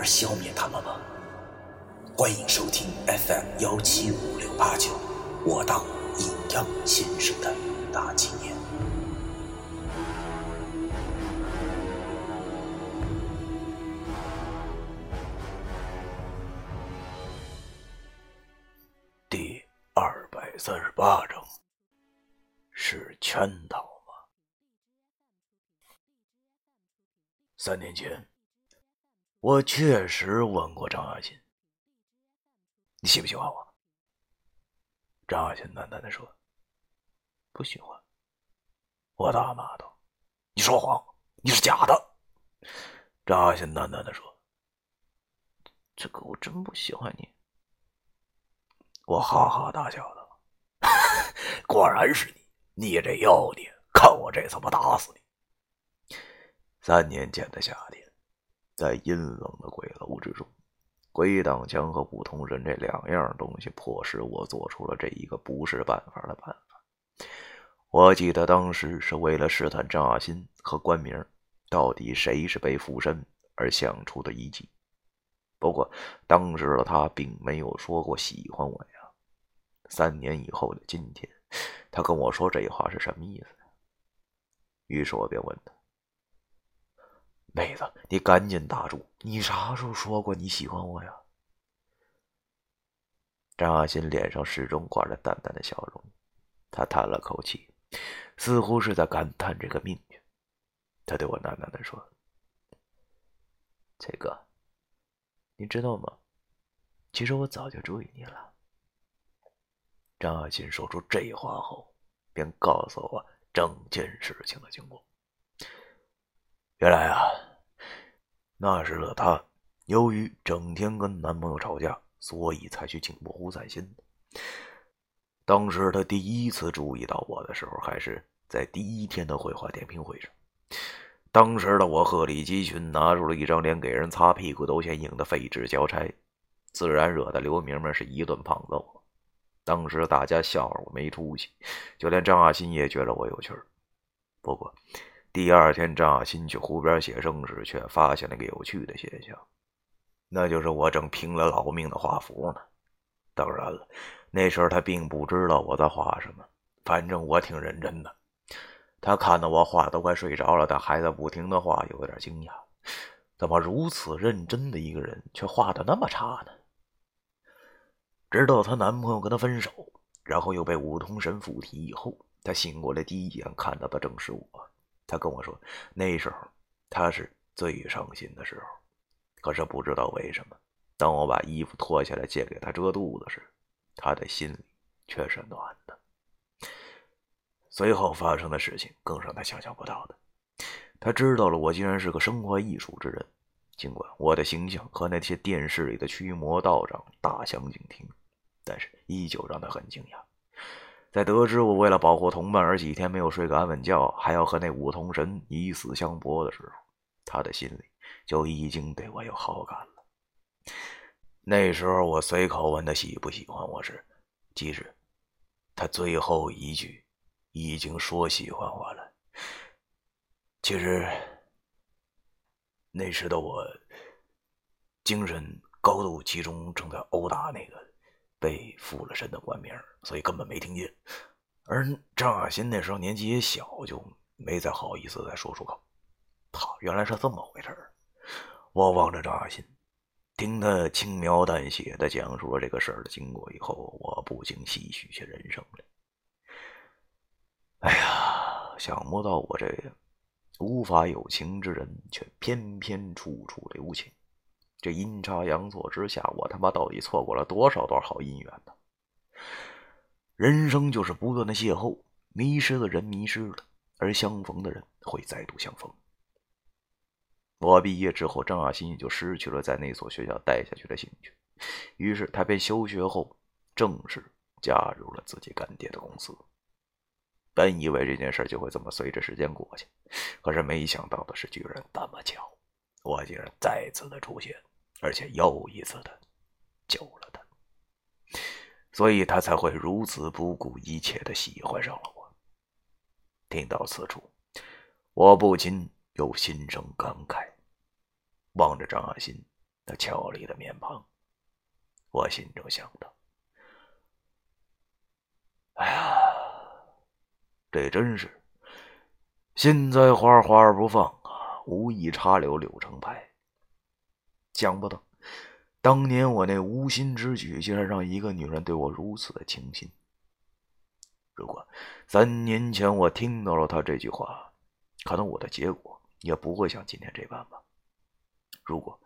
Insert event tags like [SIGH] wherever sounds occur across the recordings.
而消灭他们吗？欢迎收听 FM 幺七五六八九，我当阴阳先生的大纪念。第二百三十八章，是圈套吗？三年前，我确实问过张亚新：“你喜不喜欢我？”张亚新淡淡的说：“不喜欢。”我大骂道：“你说谎，你是假的！”张亚新淡淡的说：“这个我真不喜欢你。”我哈哈大笑道：“ [LAUGHS] 果然是你，你这妖孽！看我这次不打死你！”三年前的夏天，在阴冷的鬼楼之中，鬼挡墙和五通人这两样东西迫使我做出了这一个不是办法的办法。我记得当时是为了试探张亚新和关明到底谁是被附身而想出的一计。不过当时的他并没有说过喜欢我呀。三年以后的今天，他跟我说这话是什么意思？于是我便问他：“妹子，你赶紧打住！你啥时候说过你喜欢我呀？”张阿新脸上始终挂着淡淡的笑容，他叹了口气，似乎是在感叹这个命运。他对我喃喃的说：“崔哥，你知道吗？其实我早就注意你了。”张亚新说出这话后，便告诉我整件事情的经过。原来啊，那时的她由于整天跟男朋友吵架，所以才去镜泊湖散心。当时她第一次注意到我的时候，还是在第一天的绘画点评会上。当时的我鹤立鸡群，拿出了一张连给人擦屁股都嫌硬的废纸交差，自然惹得刘明明是一顿胖揍。当时大家笑话我没出息，就连张亚新也觉得我有趣儿。不过，第二天张亚新去湖边写生时，却发现了个有趣的现象，那就是我正拼了老命的画符呢。当然了，那时候他并不知道我在画什么，反正我挺认真的。他看到我画都快睡着了，但还在不停的画，有点惊讶：怎么如此认真的一个人，却画的那么差呢？直到她男朋友跟她分手，然后又被五通神附体以后，她醒过来第一眼看到的正是我。他跟我说，那时候他是最伤心的时候。可是不知道为什么，当我把衣服脱下来借给他遮肚子时，他的心里却是暖的。随后发生的事情更让他想象不到的，他知道了我竟然是个身怀艺术之人，尽管我的形象和那些电视里的驱魔道长大相径庭。但是依旧让他很惊讶，在得知我为了保护同伴而几天没有睡个安稳觉，还要和那五通神以死相搏的时候，他的心里就已经对我有好感了。那时候我随口问他喜不喜欢我时，其实他最后一句已经说喜欢我了。其实那时的我精神高度集中，正在殴打那个。被附了身的官名，所以根本没听见。而张亚新那时候年纪也小，就没再好意思再说出口。他原来是这么回事我望着张亚新，听他轻描淡写的讲述了这个事儿的经过以后，我不禁唏嘘起人生来。哎呀，想不到我这无法有情之人，却偏偏处处留情。这阴差阳错之下，我他妈到底错过了多少段好姻缘呢？人生就是不断的邂逅，迷失的人迷失了，而相逢的人会再度相逢。我毕业之后，张亚新就失去了在那所学校待下去的兴趣，于是他便休学后正式加入了自己干爹的公司。本以为这件事就会这么随着时间过去，可是没想到的是，居然这么巧，我竟然再次的出现，而且又一次的救了他，所以他才会如此不顾一切的喜欢上了我。听到此处，我不禁又心生感慨，望着张亚新那俏丽的面庞，我心中想到：哎呀！这真是心栽花花不放啊，无意插柳柳成排。想不到，当年我那无心之举，竟然让一个女人对我如此的倾心。如果三年前我听到了她这句话，可能我的结果也不会像今天这般吧。如果，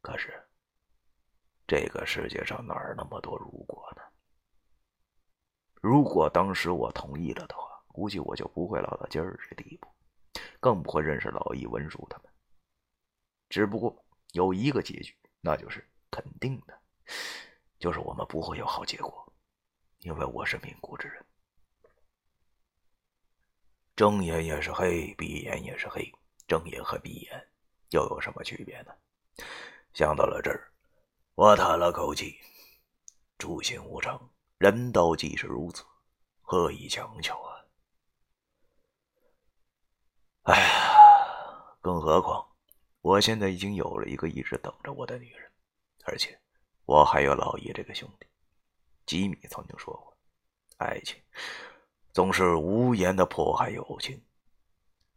可是，这个世界上哪儿那么多如果呢？如果当时我同意了的话，估计我就不会落到今儿这地步，更不会认识老易、文叔他们。只不过有一个结局，那就是肯定的，就是我们不会有好结果，因为我是命苦之人。睁眼也是黑，闭眼也是黑，睁眼和闭眼又有什么区别呢？想到了这儿，我叹了口气，诸行无常。人道既是如此，何以强求啊？哎呀，更何况我现在已经有了一个一直等着我的女人，而且我还有老易这个兄弟。吉米曾经说过，爱情总是无言的迫害友情。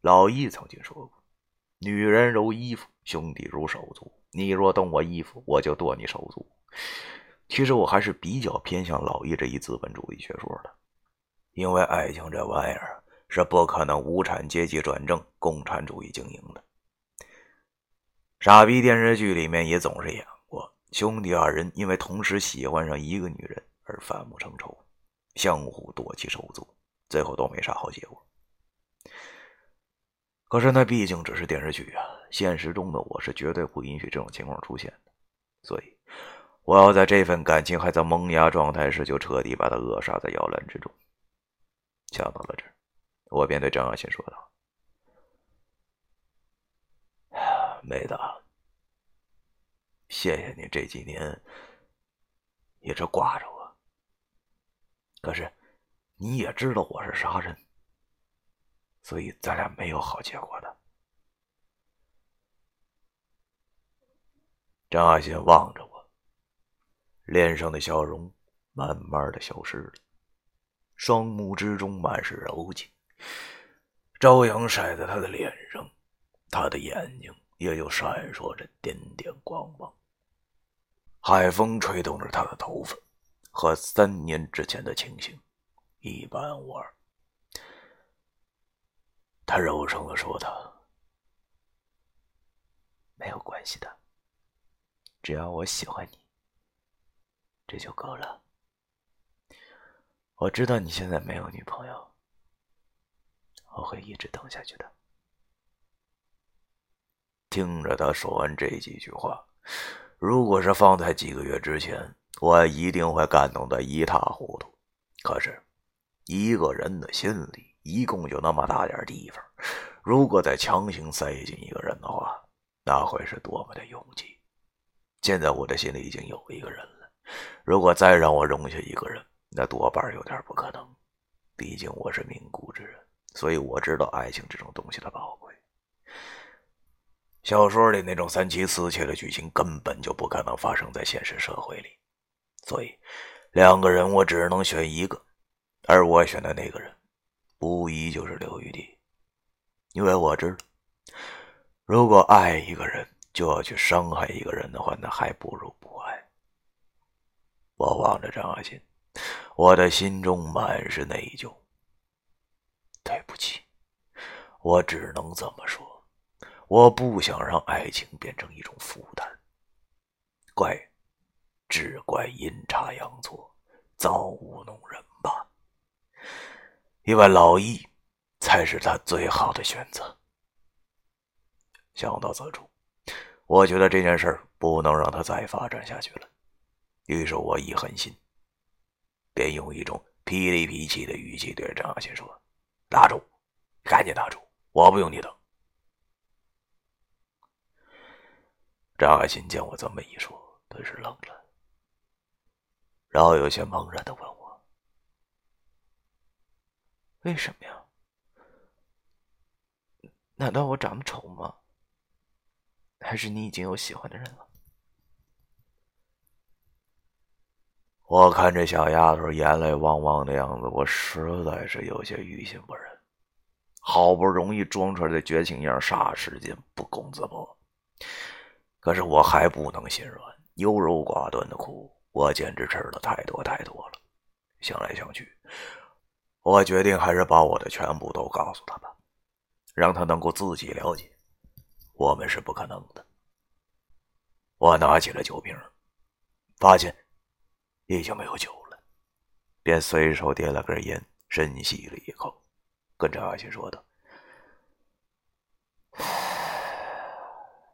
老易曾经说过，女人如衣服，兄弟如手足。你若动我衣服，我就剁你手足。其实我还是比较偏向老易这一资本主义学说的，因为爱情这玩意儿是不可能无产阶级转正、共产主义经营的。傻逼电视剧里面也总是演过，兄弟二人因为同时喜欢上一个女人而反目成仇，相互夺其手足，最后都没啥好结果。可是那毕竟只是电视剧啊，现实中的我是绝对不允许这种情况出现的，所以。我要在这份感情还在萌芽状态时，就彻底把他扼杀在摇篮之中。想到了这，我便对张亚新说道：“妹子，谢谢你这几年一直挂着我。可是你也知道我是啥人，所以咱俩没有好结果的。”张亚新望着我。脸上的笑容慢慢的消失了，双目之中满是柔情。朝阳晒在他的脸上，他的眼睛也就闪烁着点点光芒。海风吹动着他的头发，和三年之前的情形一般无二。他柔声的说道：“没有关系的，只要我喜欢你。”这就够了。我知道你现在没有女朋友，我会一直等下去的。听着他说完这几句话，如果是放在几个月之前，我一定会感动的一塌糊涂。可是，一个人的心里一共就那么大点地方，如果再强行塞进一个人的话，那会是多么的拥挤。现在我的心里已经有一个人了。如果再让我容下一个人，那多半有点不可能。毕竟我是命苦之人，所以我知道爱情这种东西的宝贵。小说里那种三妻四妾的剧情根本就不可能发生在现实社会里，所以两个人我只能选一个，而我选的那个人，无疑就是刘玉帝。因为我知道，如果爱一个人就要去伤害一个人的话，那还不如不爱。我望着张阿新，我的心中满是内疚。对不起，我只能这么说。我不想让爱情变成一种负担。怪，只怪阴差阳错，造物弄人吧。因为老易才是他最好的选择。想到此处，我觉得这件事不能让他再发展下去了。于是我一狠心，便用一种霹雳脾气的语气对张亚新说：“打住，赶紧打住，我不用你等。”张海新见我这么一说，顿时愣了，然后有些茫然的问我：“为什么呀？难道我长得丑吗？还是你已经有喜欢的人了？”我看这小丫头眼泪汪汪的样子，我实在是有些于心不忍。好不容易装出来的绝情样，霎时间不攻自破。可是我还不能心软，优柔寡断的哭，我简直吃了太多太多了。想来想去，我决定还是把我的全部都告诉他吧，让他能够自己了解。我们是不可能的。我拿起了酒瓶，发现。已经没有酒了，便随手点了根烟，深吸了一口，跟张阿新说道：“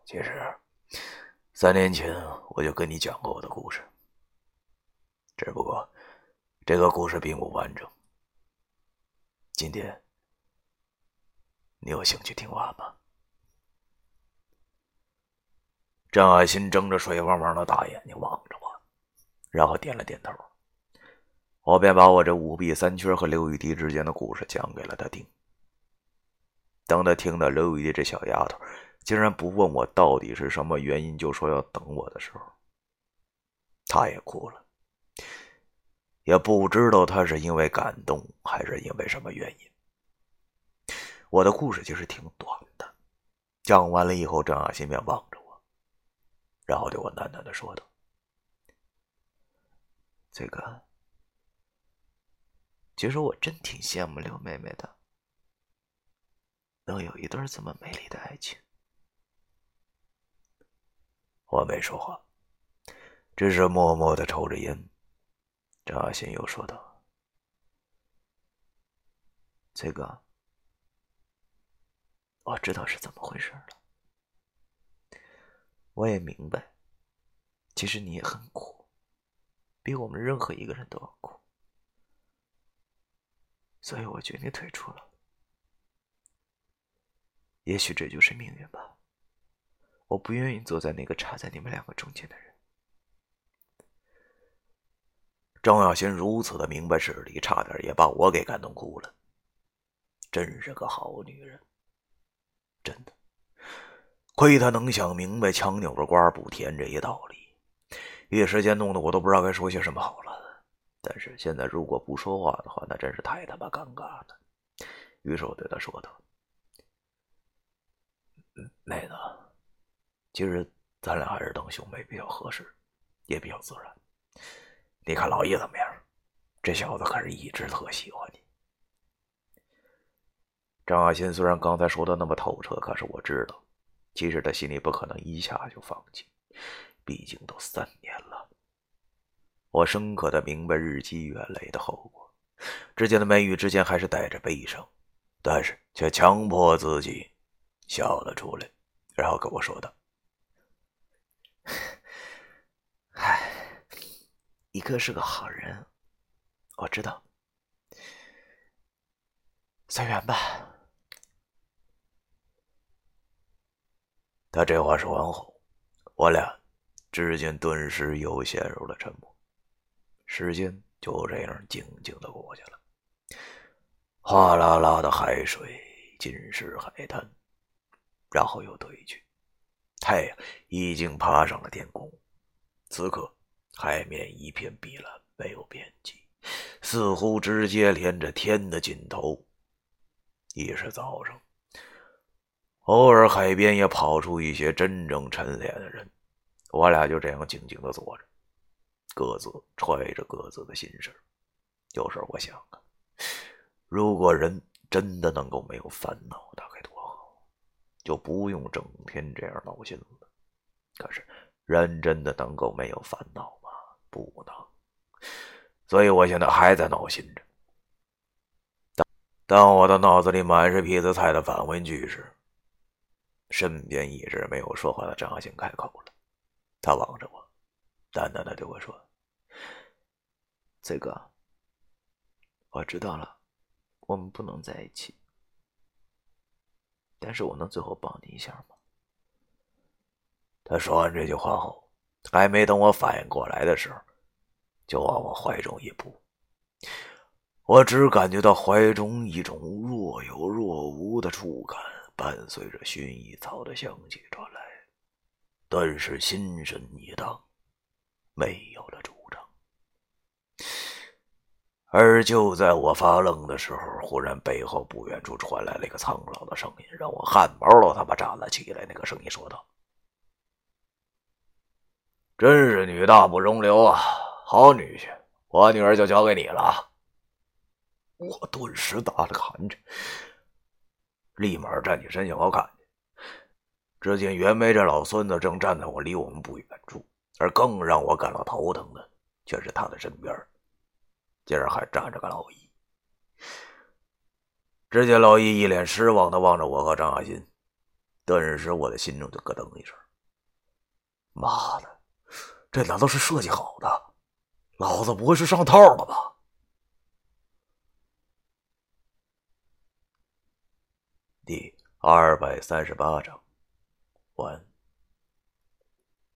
其实，三年前我就跟你讲过我的故事，只不过这个故事并不完整。今天，你有兴趣听完吗？”张爱新睁着水汪汪的大眼睛望着我。然后点了点头，我便把我这五弊三缺和刘雨迪之间的故事讲给了他听。当他听到刘雨迪这小丫头竟然不问我到底是什么原因，就说要等我的时候，他也哭了。也不知道他是因为感动，还是因为什么原因。我的故事其实挺短的，讲完了以后，张亚新便望着我，然后对我喃喃的说道。这个，其实我真挺羡慕刘妹妹的，能有一段这么美丽的爱情。我没说话，只是默默的抽着烟。张阿新又说道：“崔哥，我知道是怎么回事了，我也明白，其实你也很苦。”比我们任何一个人都要苦，所以我决定退出了。也许这就是命运吧。我不愿意坐在那个插在你们两个中间的人。张小新如此的明白事理，差点也把我给感动哭了。真是个好女人，真的，亏她能想明白“强扭的瓜不甜”这一道理。一时间弄得我都不知道该说些什么好了，但是现在如果不说话的话，那真是太他妈尴尬了。于是我对他说道：“妹子，其实咱俩还是当兄妹比较合适，也比较自然。你看老叶怎么样？这小子可是一直特喜欢你。”张亚新虽然刚才说的那么透彻，可是我知道，其实他心里不可能一下就放弃。毕竟都三年了，我深刻的明白日积月累的后果。只见他眉宇之间还是带着悲伤，但是却强迫自己笑了出来，然后跟我说道：“唉，一哥是个好人，我知道，随缘吧。”他这话说完后，我俩。之间顿时又陷入了沉默，时间就这样静静的过去了。哗啦啦的海水浸湿海滩，然后又退去。太阳已经爬上了天空，此刻海面一片碧蓝，没有边际，似乎直接连着天的尽头。已是早上，偶尔海边也跑出一些真正沉淀的人。我俩就这样静静的坐着，各自揣着各自的心事有时候我想啊，如果人真的能够没有烦恼，大概，就不用整天这样闹心了。可是，人真的能够没有烦恼吗？不能。所以我现在还在闹心着。当当我的脑子里满是痞子菜的反问句时，身边一直没有说话的张亚兴开口了，他望着我，淡淡的对我说：“崔哥，我知道了，我们不能在一起，但是我能最后抱你一下吗？”他说完这句话后，还没等我反应过来的时候，就往我怀中一扑。我只感觉到怀中一种若有若无的触感。伴随着薰衣草的香气传来，顿时心神一荡，没有了主张。而就在我发愣的时候，忽然背后不远处传来了一个苍老的声音，让我汗毛都他妈站了起来。那个声音说道：“真是女大不容留啊，好女婿，我女儿就交给你了。”我顿时打了个寒颤。立马站起身向我看去，只见袁梅这老孙子正站在我离我们不远处，而更让我感到头疼的，却是他的身边，竟然还站着个老一。只见老一一脸失望的望着我和张亚新，顿时我的心中就咯噔一声：“妈的，这难道是设计好的？老子不会是上套了吧？”第二百三十八章，完。